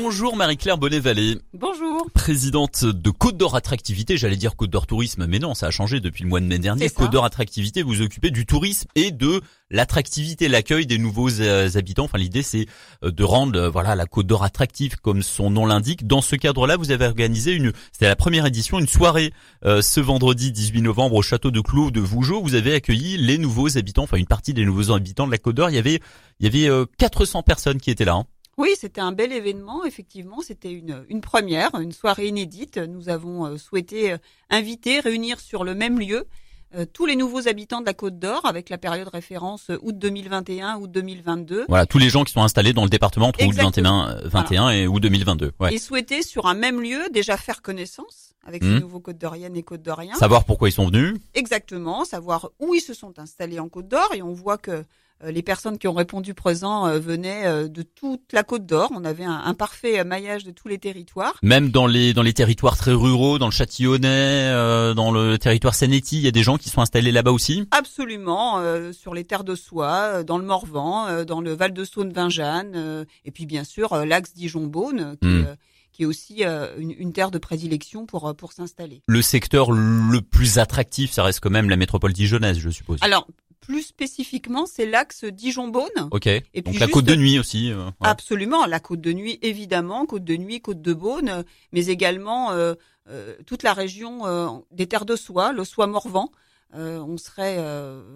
Bonjour Marie-Claire Bonnet-Vallée. Bonjour. Présidente de Côte d'Or Attractivité, j'allais dire Côte d'Or Tourisme, mais non, ça a changé depuis le mois de mai dernier. Côte d'Or Attractivité, vous occupez du tourisme et de l'attractivité, l'accueil des nouveaux euh, habitants. Enfin, l'idée c'est euh, de rendre euh, voilà la Côte d'Or attractive comme son nom l'indique. Dans ce cadre-là, vous avez organisé une, c'était la première édition, une soirée ce vendredi 18 novembre au château de Clos de Vougeot. Vous avez accueilli les nouveaux habitants, enfin une partie des nouveaux habitants de la Côte d'Or. Il y avait il y avait 400 personnes qui étaient là. Hein. Oui, c'était un bel événement, effectivement. C'était une, une première, une soirée inédite. Nous avons euh, souhaité euh, inviter, réunir sur le même lieu euh, tous les nouveaux habitants de la Côte d'Or avec la période référence août 2021, août 2022. Voilà, tous les gens qui sont installés dans le département entre août 21, 21 et août 2022. Ouais. Et souhaiter sur un même lieu déjà faire connaissance avec ces mmh. nouveaux Côte d'Oriennes et Côte d'Oriens. Savoir pourquoi ils sont venus. Exactement, savoir où ils se sont installés en Côte d'Or et on voit que euh, les personnes qui ont répondu présent euh, venaient euh, de toute la Côte d'Or. On avait un, parfait maillage de tous les territoires. Même dans les dans les territoires très ruraux, dans le Châtillonnais, dans le territoire Senetti, il y a des gens qui sont installés là-bas aussi. Absolument, sur les terres de soie, dans le Morvan, dans le Val de Saône, Vingeanne, et puis bien sûr l'axe Dijon-Beaune. Qui, hmm. Qui est aussi une, une, terre de prédilection pour pour s'installer. Le secteur le plus attractif, ça reste quand même la métropole dijonnaise, je suppose. Alors plus spécifiquement, c'est l'axe Dijon-Beaune. Ok. Et Donc la côte de nuit aussi. Euh, Absolument, la côte de nuit évidemment, côte de nuit, côte de Beaune, mais également euh, euh, toute la région des terres de soie, le soie Morvan. on serait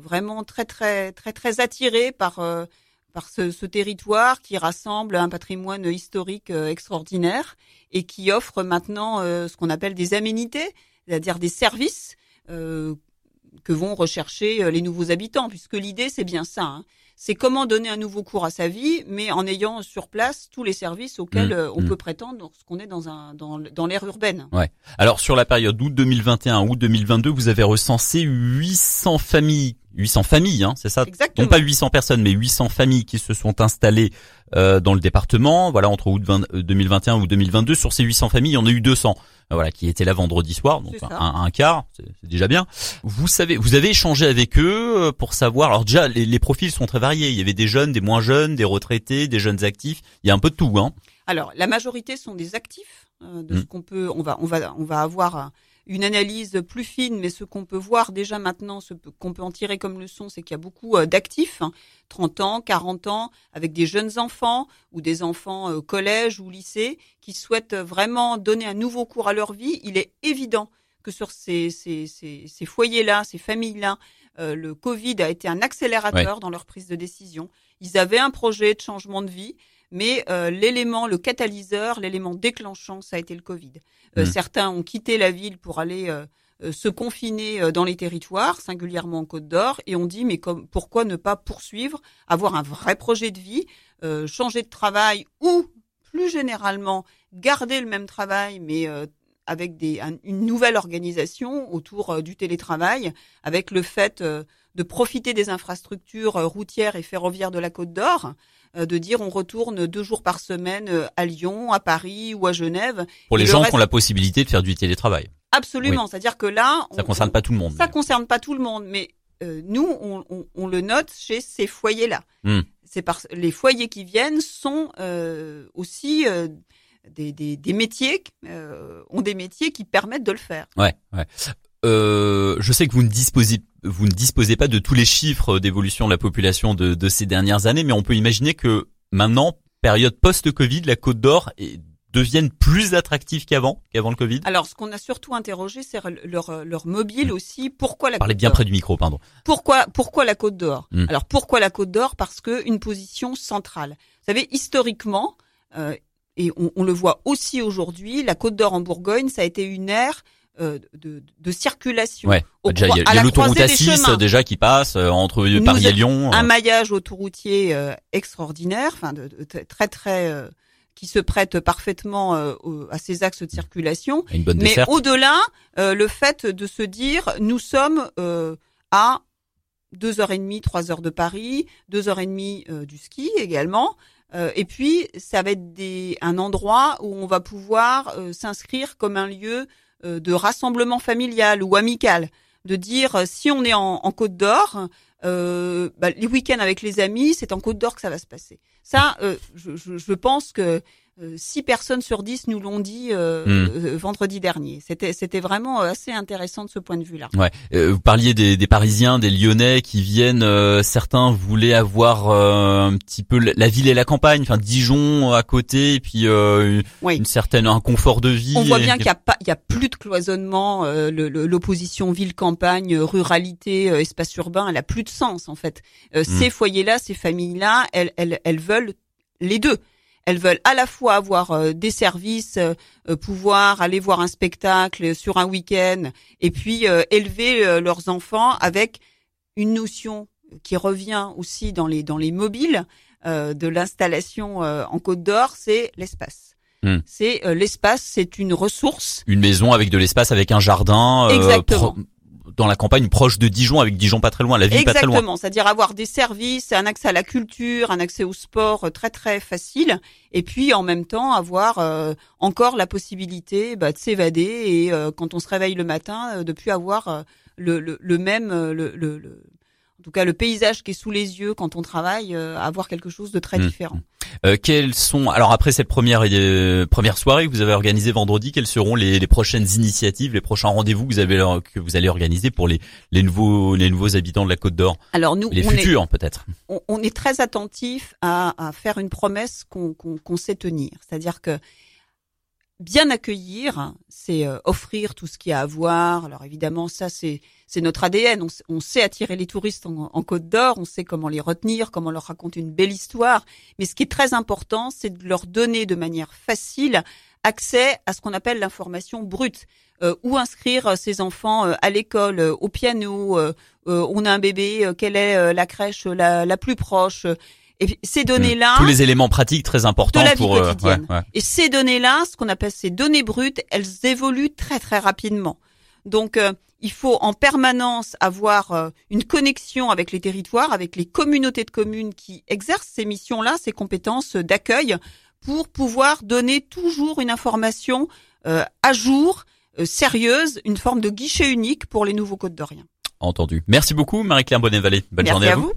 vraiment très très très très attiré par par ce, ce, territoire qui rassemble un patrimoine historique extraordinaire et qui offre maintenant ce qu'on appelle des aménités, c'est-à-dire des services que vont rechercher euh, les nouveaux habitants, puisque l'idée c'est bien ça. Hein. C'est comment donner un nouveau cours à sa vie, mais en ayant sur place tous les services auxquels mmh, euh, on mmh. peut prétendre lorsqu'on est dans un dans, dans l'ère urbaine. Ouais. Alors sur la période août 2021 août 2022, vous avez recensé 800 familles 800 familles, hein, c'est ça? Exactement. Non pas 800 personnes, mais 800 familles qui se sont installées euh, dans le département. Voilà, entre août 2021 ou 2022, sur ces 800 familles, il y en a eu 200. Euh, voilà, qui étaient là vendredi soir, donc un, un, quart, c'est déjà bien. Vous savez, vous avez échangé avec eux euh, pour savoir. Alors déjà, les, les, profils sont très variés. Il y avait des jeunes, des moins jeunes, des retraités, des jeunes actifs. Il y a un peu de tout, hein. Alors, la majorité sont des actifs. de ce mmh. qu'on peut, on va, on va, on va avoir une analyse plus fine, mais ce qu'on peut voir déjà maintenant, ce qu'on peut en tirer comme leçon, c'est qu'il y a beaucoup euh, d'actifs, 30 hein, ans, 40 ans, avec des jeunes enfants ou des enfants euh, collège ou lycée, qui souhaitent vraiment donner un nouveau cours à leur vie. Il est évident que sur ces, ces, ces, ces foyers-là, ces familles-là, euh, le Covid a été un accélérateur dans leur prise de décision. Ils avaient un projet de changement de vie, mais euh, l'élément, le catalyseur, l'élément déclenchant, ça a été le Covid. Euh, mmh. Certains ont quitté la ville pour aller euh, se confiner dans les territoires, singulièrement en Côte d'Or, et on dit mais comme, pourquoi ne pas poursuivre, avoir un vrai projet de vie, changer de travail ou plus généralement garder le même travail mais avec des, une nouvelle organisation autour du télétravail, avec le fait de profiter des infrastructures routières et ferroviaires de la Côte d'Or, euh, de dire on retourne deux jours par semaine euh, à Lyon, à Paris ou à Genève. Pour les gens qui ont la possibilité de faire du télétravail. Absolument, c'est-à-dire que là, ça concerne pas tout le monde. Ça concerne pas tout le monde, mais euh, nous, on, on, on, le note chez ces foyers-là. Hmm. C'est parce les foyers qui viennent sont euh, aussi euh, des, des, des, métiers ont des métiers qui permettent de le faire. Ouais, ouais. Euh, je sais que vous ne disposez vous ne disposez pas de tous les chiffres d'évolution de la population de, de, ces dernières années, mais on peut imaginer que maintenant, période post-Covid, la Côte d'Or devienne plus attractive qu'avant, qu'avant le Covid Alors, ce qu'on a surtout interrogé, c'est leur, leur mobile mmh. aussi. Pourquoi la Parlez bien près du micro, pardon. Pourquoi, pourquoi la Côte d'Or mmh. Alors, pourquoi la Côte d'Or? Parce que une position centrale. Vous savez, historiquement, euh, et on, on, le voit aussi aujourd'hui, la Côte d'Or en Bourgogne, ça a été une ère euh, de, de, circulation. Ouais. Bah, déjà, il y a, l'autoroute A6 déjà qui passe euh, entre Paris et Lyon. Un euh. maillage autoroutier extraordinaire, enfin de, très très qui se prête parfaitement à ces axes de circulation. Mais au-delà, le fait de se dire, nous sommes à deux heures et demie, trois heures de Paris, deux heures et demie du ski également. Et puis, ça va être des, un endroit où on va pouvoir s'inscrire comme un lieu euh, de rassemblement familial ou amical, de dire euh, si on est en, Côte d'Or, euh, bah, les week-ends avec les amis, c'est en Côte d'Or que ça va se passer. Ça, je, je, pense que euh, six personnes sur dix nous l'ont dit euh, hmm. euh, vendredi dernier. C'était c'était vraiment assez intéressant de ce point de vue-là. Ouais. vous parliez des, des, Parisiens, des Lyonnais qui viennent. certains voulaient avoir un petit peu la ville et la campagne, enfin Dijon à côté, et puis une certaine un confort de vie. On voit bien qu'il y a pas, il y a plus de cloisonnement. L'opposition ville-campagne, ruralité, espace urbain, elle a plus de sens en fait. Hmm. Ces foyers-là, ces familles-là, elles, elles, elles veulent les deux. Elles veulent à la fois avoir euh, des services, euh, euh, pouvoir aller voir un spectacle sur un week-end, et puis élever leurs enfants avec une notion qui revient aussi dans les dans les mobiles de l'installation en Côte d'Or, c'est l'espace. Hmm. C'est l'espace, c'est une ressource. Une maison avec de l'espace, avec un jardin. Exactement dans la campagne proche de Dijon, avec Dijon pas très loin, la ville pas très loin. Exactement, c'est-à-dire avoir des services, un accès à la culture, un accès au sport euh, très très facile, et puis en même temps avoir euh, encore la possibilité bah, de s'évader et euh, quand on se réveille le matin, de plus avoir le, le, le, même le, le, en tout cas le paysage qui est sous les yeux quand on travaille, euh, avoir quelque chose de très mmh. différent. Euh, quelles sont alors après cette première euh, première soirée que vous avez organisée vendredi, quelles seront les, les prochaines initiatives, les prochains rendez-vous que vous avez que vous allez organiser pour les les nouveaux les nouveaux habitants de la Côte d'Or Alors nous, les futurs peut-être. On, on, est très attentif à, à faire une promesse qu'on qu'on sait tenir, c'est-à-dire que bien accueillir, c'est euh, offrir tout ce qu'il y a à voir. Alors évidemment, ça c'est notre ADN. On, sait attirer les touristes en, Côte d'Or, on sait comment les retenir, comment leur raconter une belle histoire. Mais ce qui est très important, c'est de leur donner de manière facile accès à ce qu'on appelle l'information brute. Euh, où inscrire ses enfants euh, à l'école, au piano, on a un bébé, quelle est la crèche la plus proche et ces données-là, tous les éléments pratiques très importants pour euh, Et ces données-là, ce qu'on appelle ces données brutes, elles évoluent très très rapidement. Donc euh, il faut en permanence avoir euh, une connexion avec les territoires, avec les communautés de communes qui exercent ces missions-là, ces compétences d'accueil, pour pouvoir donner toujours une information à jour, sérieuse, une forme de guichet unique pour les nouveaux Côtes d'Orient. Entendu. Merci beaucoup Marie-Claire Bonnet-Vallée. Bonne journée à vous.